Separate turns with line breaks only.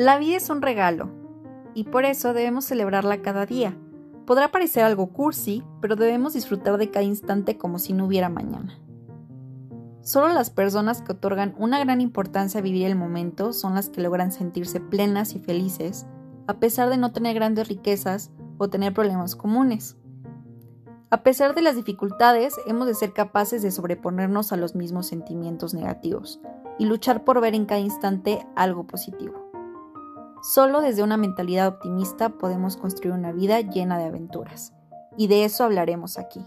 La vida es un regalo, y por eso debemos celebrarla cada día. Podrá parecer algo cursi, pero debemos disfrutar de cada instante como si no hubiera mañana. Solo las personas que otorgan una gran importancia a vivir el momento son las que logran sentirse plenas y felices, a pesar de no tener grandes riquezas o tener problemas comunes. A pesar de las dificultades, hemos de ser capaces de sobreponernos a los mismos sentimientos negativos y luchar por ver en cada instante algo positivo. Solo desde una mentalidad optimista podemos construir una vida llena de aventuras, y de eso hablaremos aquí.